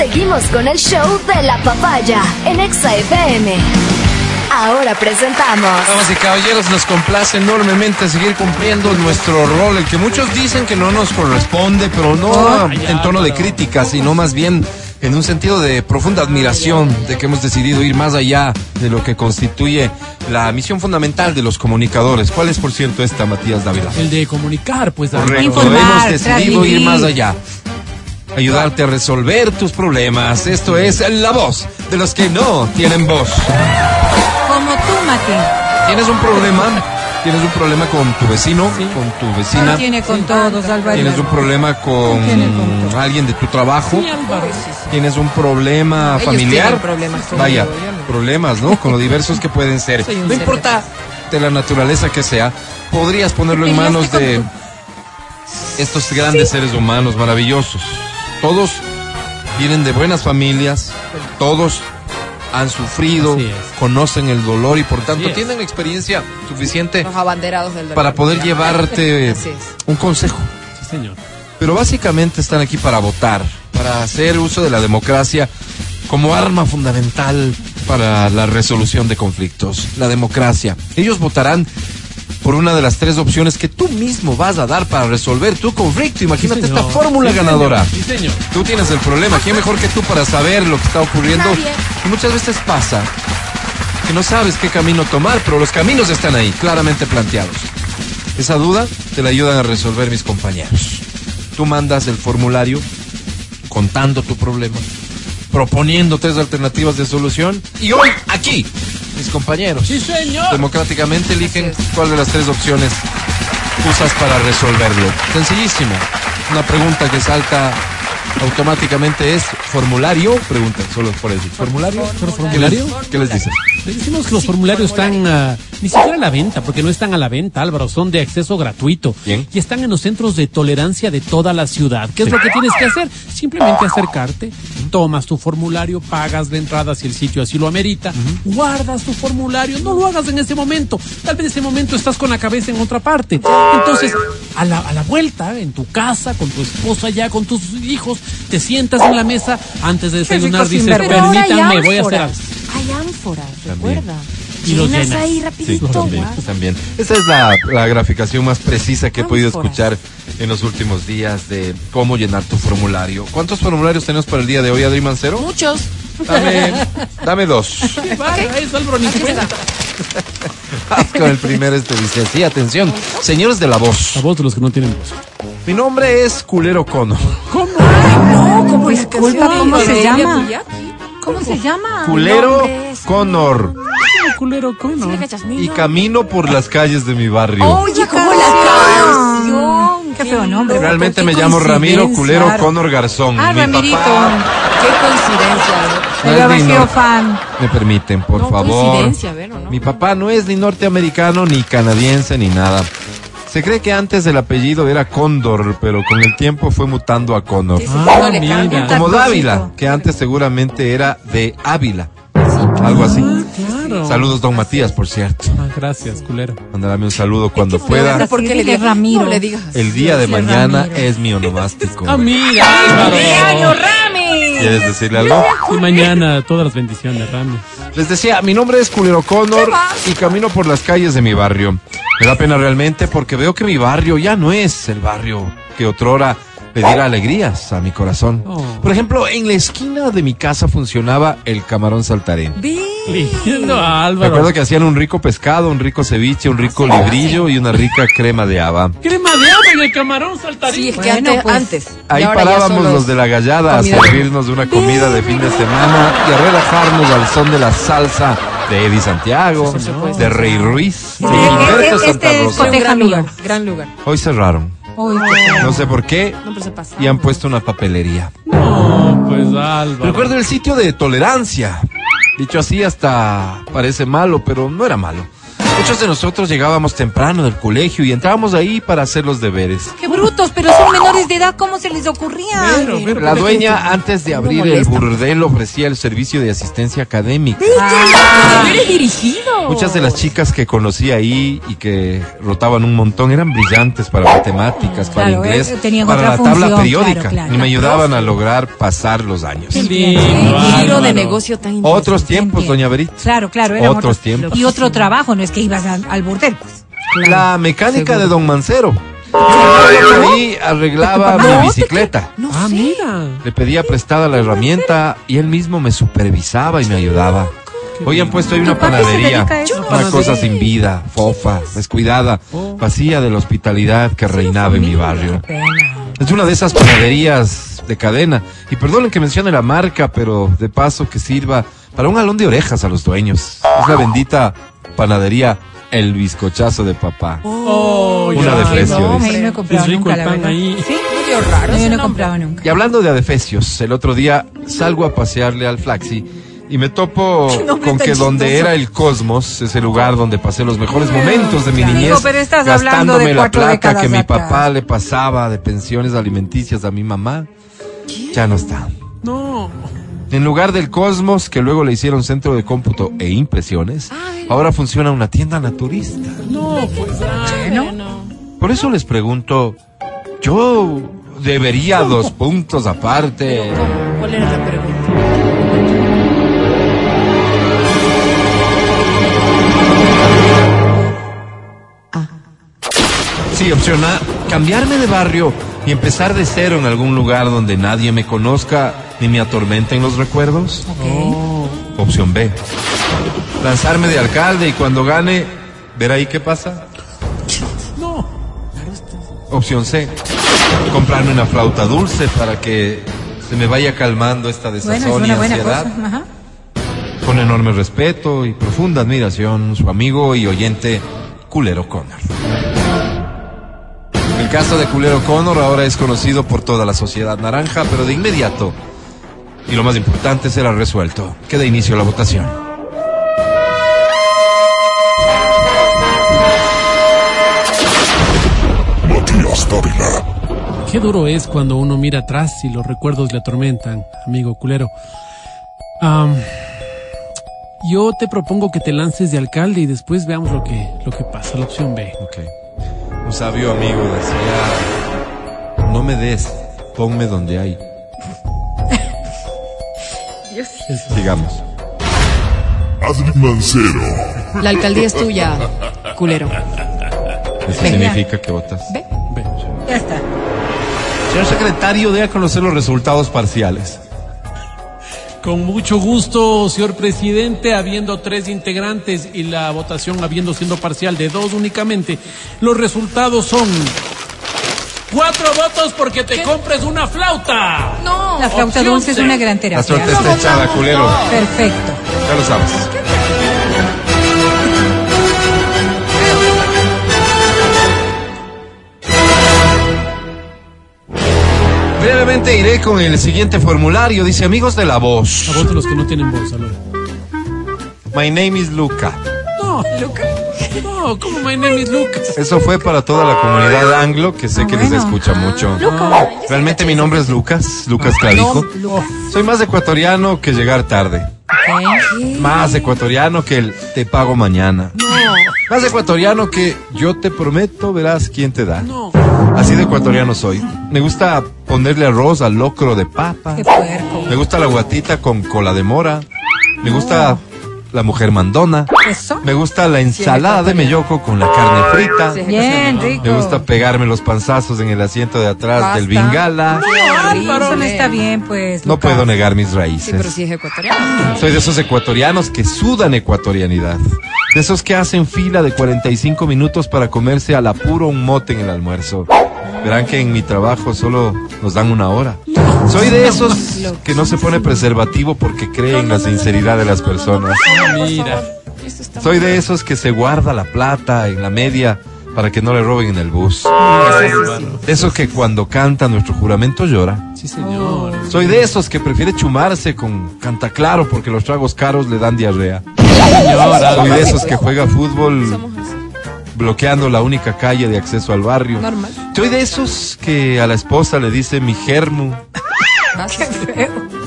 Seguimos con el show de la papaya en Exa FM. Ahora presentamos. Damas y caballeros, nos complace enormemente seguir cumpliendo nuestro rol, el que muchos dicen que no nos corresponde, pero no en tono de crítica, sino más bien en un sentido de profunda admiración de que hemos decidido ir más allá de lo que constituye la misión fundamental de los comunicadores. ¿Cuál es, por cierto, esta, Matías Dávila? El de comunicar, pues. Correcto, Informar, hemos decidido ir transmitir. más allá. Ayudarte a resolver tus problemas. Esto es la voz de los que no tienen voz. Como tú, Mati. ¿Tienes un problema? ¿Tienes un problema con tu vecino? ¿Con tu vecina? Tiene con todos, Álvaro. ¿Tienes un problema con alguien de tu trabajo? Sí, Álvaro. ¿Tienes un problema Ellos familiar? tienen problemas conmigo, Vaya, yo problemas, ¿no? Con lo diversos que pueden ser. No ser importa de la naturaleza que sea, podrías ponerlo en manos de estos grandes seres humanos maravillosos. Todos vienen de buenas familias, todos han sufrido, conocen el dolor y por tanto tienen la experiencia suficiente Los abanderados del dolor. para poder llevarte un consejo. Sí, señor. Pero básicamente están aquí para votar, para hacer uso de la democracia como arma fundamental para la resolución de conflictos. La democracia. Ellos votarán por una de las tres opciones que tú mismo vas a dar para resolver tu conflicto. Imagínate Sí, esta fórmula Sí, ganadora. señor. Sí, señor. Tú tienes el problema. ¿Quién mejor que tú para saber lo que está ocurriendo? Y muchas veces pasa que no sabes qué camino tomar, pero los caminos están ahí, claramente planteados. Esa duda te la ayudan a resolver mis compañeros. Tú mandas el formulario contando tu problema, proponiendo tres alternativas de solución y hoy aquí mis compañeros Sí, señor. democráticamente eligen cuál de las tres opciones usas para resolverlo. Sencillísimo. Una pregunta que salta automáticamente es formulario, pregunta, solo por eso. ¿Formulario? ¿Pero ¿Qué les, formulario? qué les dices? Le decimos que los formularios están ah, ni siquiera a la venta, porque no están a la venta, Álvaro, son de acceso gratuito. Bien. Y están en los centros de tolerancia de toda la ciudad. ¿Qué es lo que tienes que hacer? Simplemente acercarte, tomas tu formulario, pagas la entrada si el sitio así lo amerita, guardas tu formulario, no lo hagas en ese momento. Tal vez en ese momento estás con la cabeza en otra parte. Entonces, a la, a la vuelta, en tu casa, con tu esposa ya, con tus hijos, te sientas en la mesa antes de desayunar, dices, permítanme, voy a hacer algo. Hay ánforas, También. recuerda. Y lo Llenas llenas. ahí Sí, rapidito. También, guau. también. Esa es la, la graficación más precisa que he podido escuchar en los últimos días de cómo llenar tu formulario. ¿Cuántos formularios tenemos para el día de hoy, Adri Mancero? Muchos. Dame, dame dos. Qué bárbaro, eso, Álvaro, ni cuenta. Vamos con el primer este dice así, atención, señores de la voz. La voz de los que no tienen voz. Mi nombre es Culero Cono. ¿Cómo? No, como disculpa, ¿cómo se llama? ¿Cómo se llama? Culero Connor. culero. ¿Sí cachas? Y camino por las calles de mi barrio. Oye, ¿cómo la canción? Qué feo nombre. Realmente me llamo Ramiro. Culero Connor Garzón. Ah, Mi Ramirito. papá- Qué coincidencia. No es ni vacío nor- fan. Me permiten, por No, favor. coincidencia, ¿ver o no? Mi papá no es ni norteamericano, ni canadiense, ni nada. Se cree que antes el apellido era Cóndor, pero con el tiempo fue mutando a Connor. Sí, sí, Ah, no mira. Como. Dávila, que antes seguramente era de Ávila. Algo así. Claro. Saludos, don Matías, por cierto. Ah, gracias, culero. Mándame un saludo cuando pueda. hablar ¿Por qué le digas Ramiro. No le digas. El día de mañana Ramiro. es mi onomástico. Ah, mira, Álvaro. Rami! ¿Quieres decirle algo? Y mañana todas las bendiciones, Rami. Les decía, mi nombre es Culero Connor y camino por las calles de mi barrio. Me da pena realmente porque veo que mi barrio ya no es el barrio que otrora le diera alegrías a mi corazón. Oh. Por ejemplo, en la esquina de mi casa funcionaba el camarón saltarín. Lindo, Me Álvaro. acuerdo que hacían un rico pescado, un rico ceviche, un rico librillo y una rica crema de haba. Crema de agua en el camarón saltarín. Sí, es que Bueno, antes, pues, antes. Ahí Y parábamos los de la gallada a comida. servirnos una comida de fin de semana y a relajarnos al son de la salsa de Eddie Santiago, de Rey Ruiz, de Gilberto este Santa es Rosa. gran lugar, gran lugar. Hoy cerraron. Qué feo. No sé por qué No, pero se pasa. y han puesto una papelería. No, pues Álvaro. Recuerdo el sitio de tolerancia. Dicho así hasta parece malo, pero no era malo. Muchos de nosotros llegábamos temprano del colegio y entrábamos ahí para hacer los deberes. Qué brutos, pero son menores de edad, ¿cómo se les ocurría? La dueña, antes de abrir el burdel, ofrecía el servicio de asistencia académica. Ah, eres dirigido. Muchas de las chicas que conocí ahí y que rotaban un montón eran brillantes para matemáticas, para Claro, inglés, eh, tenían para otra la tabla función, periódica claro, claro. y me ayudaban a lograr pasar los años. Qué giro de negocio tan Otros tiempos, doña Berit. Claro, claro. Otros otros- tiempos. Y otro trabajo, no es que ibas al, al burdel, pues. La mecánica de Don Mancero. Ahí arreglaba mi bicicleta. No Ah, sé. mira. Le pedía prestada la herramienta y él mismo me supervisaba y me ayudaba. Hoy han puesto ahí una ¿Tu papi se panadería, una cosa sin vida, fofa, descuidada, vacía de la hospitalidad que reinaba en mi barrio. Pena. Es una de esas panaderías de cadena. Y perdonen que mencione la marca, pero de paso que sirva para un alón de orejas a los dueños. Es la bendita panadería El Bizcochazo de Papá. Oh, Una ya. de precio, No, ahí no he comprado Es rico nunca, el pan ahí. ¿Sí? Medio raro No, yo no he comprado nunca. Y hablando de adefesios, el otro día salgo a pasearle al Flaxi y me topo con que donde era el Cosmos, ese lugar donde pasé los mejores momentos de mi Digo, niñez, pero estás hablando gastándome de la plata que mi atrás. papá le pasaba de pensiones alimenticias a mi mamá, ya no está. No. En lugar del Cosmos, que luego le hicieron centro de cómputo e impresiones, ahora funciona una tienda naturista. No, pues. Bueno. Por eso les pregunto, yo debería dos puntos aparte. ¿Cuál era la pregunta? Sí, opción A, cambiarme de barrio y empezar de cero en algún lugar donde nadie me conozca ni me atormenten los recuerdos. Opción B, lanzarme de alcalde y cuando gane, ver ahí qué pasa. No. Opción C, comprarme una flauta dulce para que se me vaya calmando esta Bueno, es desazón y ansiedad. Ajá. Con enorme respeto y profunda admiración, su amigo y oyente Culero Connor. El caso de Culero Connor ahora es conocido por toda la sociedad naranja, pero de inmediato, y lo más importante, será resuelto. Queda inicio a la votación. Matías Dávila. Qué duro es cuando uno mira atrás y los recuerdos le atormentan, amigo culero. Yo te propongo que te lances de alcalde y después veamos lo que, lo que pasa. La opción B. Ok. Un sabio amigo decía, no me des, ponme donde hay. Digamos. Adri Mancero. La alcaldía es tuya, culero. Eso significa que votas. Ve. B. Ya está. Señor secretario, debe conocer los resultados parciales. Con mucho gusto, señor presidente, habiendo tres integrantes y la votación habiendo siendo parcial de dos únicamente, los resultados son cuatro votos porque te compres una flauta. No. La flauta Opción dulce es una gran La terapia. suerte está echada, culero. Perfecto. Ya lo sabes. Brevemente iré con el siguiente formulario. Dice, amigos de la A voz. votos los que no tienen voz, Alora. My name is Luca. No, Luca. No, ¿cómo my name is Lucas? Eso fue para toda la comunidad anglo, que sé Ah, que les bueno. escucha mucho. Luca. Realmente mi nombre es Lucas, Lucas Clavijo. Soy más ecuatoriano que llegar tarde. Más ecuatoriano que el te pago mañana. Más ecuatoriano que yo te prometo verás quién te da. No. Así de ecuatoriano soy. Me gusta ponerle arroz al locro de papa. Qué puerco. Me gusta la guatita con cola de mora. Me gusta la mujer mandona. Eso. Me gusta la ensalada de melloco con la carne frita. Sí. Bien, rico. Me gusta pegarme los panzazos en el asiento de atrás Basta. del bingala. Álvaro, eso no está bien, pues. No Lucas. puedo negar mis Sí, pero raíces. si es ecuatoriano. Soy de esos ecuatorianos que sudan ecuatorianidad. De esos que hacen fila de 45 minutos para comerse al apuro un mote en el almuerzo. Verán que en mi trabajo solo nos dan una hora. Soy de esos que no se pone preservativo porque cree en la sinceridad de las personas. Mira. Soy de esos que se guarda la plata en la media para que no le roben en el bus. De esos que cuando canta nuestro juramento llora. Sí, señor. Soy de esos que prefiere chumarse con canta claro porque los tragos caros le dan diarrea. Soy de esos que juega fútbol bloqueando la única calle de acceso al barrio. Normal. Soy de esos que a la esposa le dice mi germu.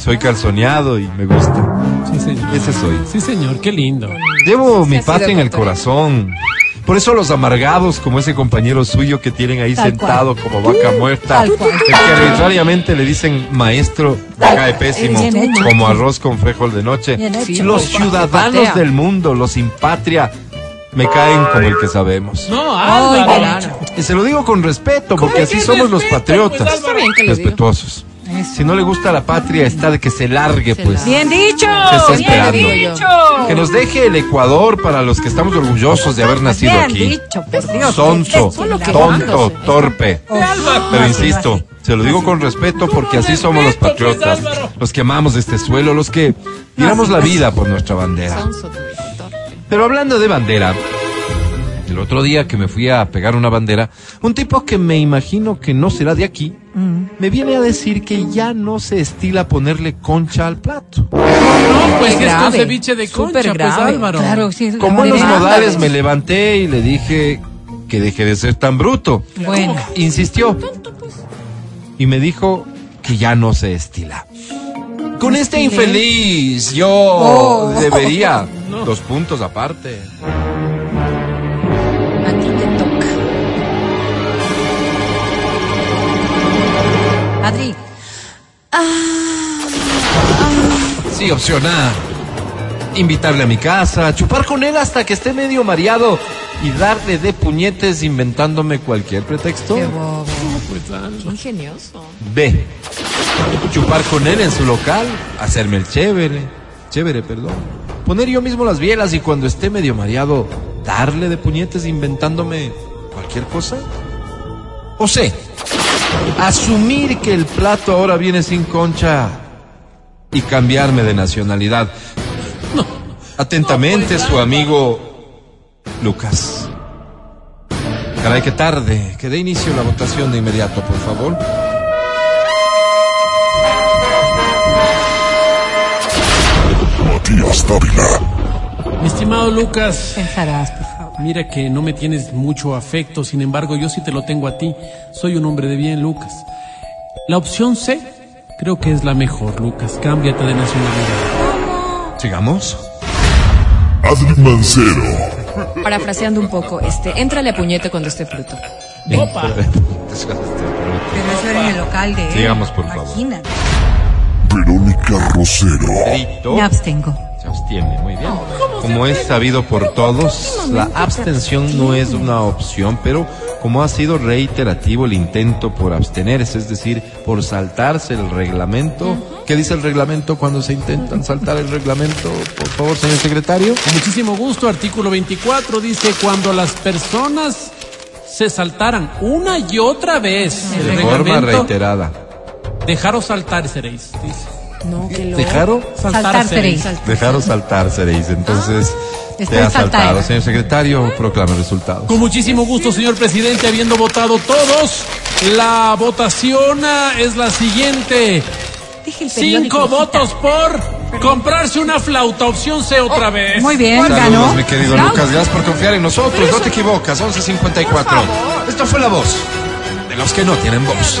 Soy calzoneado y me gusta. Sí, señor. Ese soy. Sí, señor, qué lindo. Llevo mi patria en el corazón. Por eso los amargados, como ese compañero suyo que tienen ahí Tal sentado como vaca muerta, el que arbitrariamente le dicen maestro, me cae pésimo, como arroz con frijol de noche. Los ciudadanos del mundo, los sin patria, me caen como el que sabemos. No, Álvaro. Y se lo digo con respeto, porque así somos los respeto, patriotas. pues, bien que. Respetuosos. Si no le gusta la patria, está de que se largue, Se pues. largue. Bien dicho. ¿Qué está bien esperando? dicho. Que nos deje el Ecuador para los que estamos orgullosos de haber nacido Bien aquí. dicho, por Dios. Sonso, tonto, torpe. Oh, Pero insisto, se lo digo con respeto porque así somos los patriotas, los que amamos este suelo, los que tiramos la vida por nuestra bandera. Pero hablando de bandera, el otro día que me fui a pegar una bandera, un tipo que me imagino que no será de aquí, me viene a decir que ya no se estila ponerle concha al plato. No, pues Qué es con ceviche de concha, pues. Álvaro. Claro, sí. Como en los modales me levanté y le dije que deje de ser tan bruto. Bueno. Insistió. Y me dijo que ya no se estila. Con este infeliz yo Oh. debería dos puntos aparte. A ti te toca. Adri. Sí, opción A. Invitarle a mi casa, chupar con él hasta que esté medio mareado y darle de puñetes inventándome cualquier pretexto. Qué bobo. Pues, Álvaro. Qué ingenioso. B. Chupar con él en su local, hacerme el chévere, chévere, perdón. Poner yo mismo las bielas y cuando esté medio mareado, darle de puñetes inventándome cualquier cosa. O C. Asumir que el plato ahora viene sin concha y cambiarme de nacionalidad. Atentamente, su amigo Lucas. Caray, qué tarde. Que dé inicio la votación de inmediato, por favor. Matías Dávila. Mi estimado Lucas, Pensarás, por favor. mira que no me tienes mucho afecto, sin embargo yo sí te lo tengo a ti. Soy un hombre de bien, Lucas. La opción C creo que es la mejor, Lucas. Cámbiate de nacionalidad. Sigamos. Adri Mancero. Parafraseando un poco, este, éntrale a puñete cuando esté fruto. Opa. Pero eso era en el local de él. Sigamos, por favor. Imagínate. Pedrito Me abstengo. se abstiene, muy bien. Como es sabido por todos, la abstención no es una opción, pero como ha sido reiterativo el intento por abstenerse, es decir, por saltarse el reglamento. ¿Qué dice el reglamento cuando se intentan saltar el reglamento? Por favor, señor secretario. Con muchísimo gusto, artículo 24 dice cuando las personas se saltaran una y otra vez el De forma reiterada. dejaros saltar seréis. Dice. No, que lo. ¿Dejaron? Saltar seréis. Dejaron saltar, seréis. Entonces, te Estoy ha saltado. Señor secretario, proclame resultados. Con muchísimo gusto, señor presidente, habiendo votado todos, la votación ah, es la siguiente. El Cinco votos por comprarse una flauta, opción C otra vez. Muy bien, Saludos, ganó. mi querido Lucas. Gracias por confiar en nosotros. No te equivocas. 11.54. Esto fue la voz de los que no tienen voz.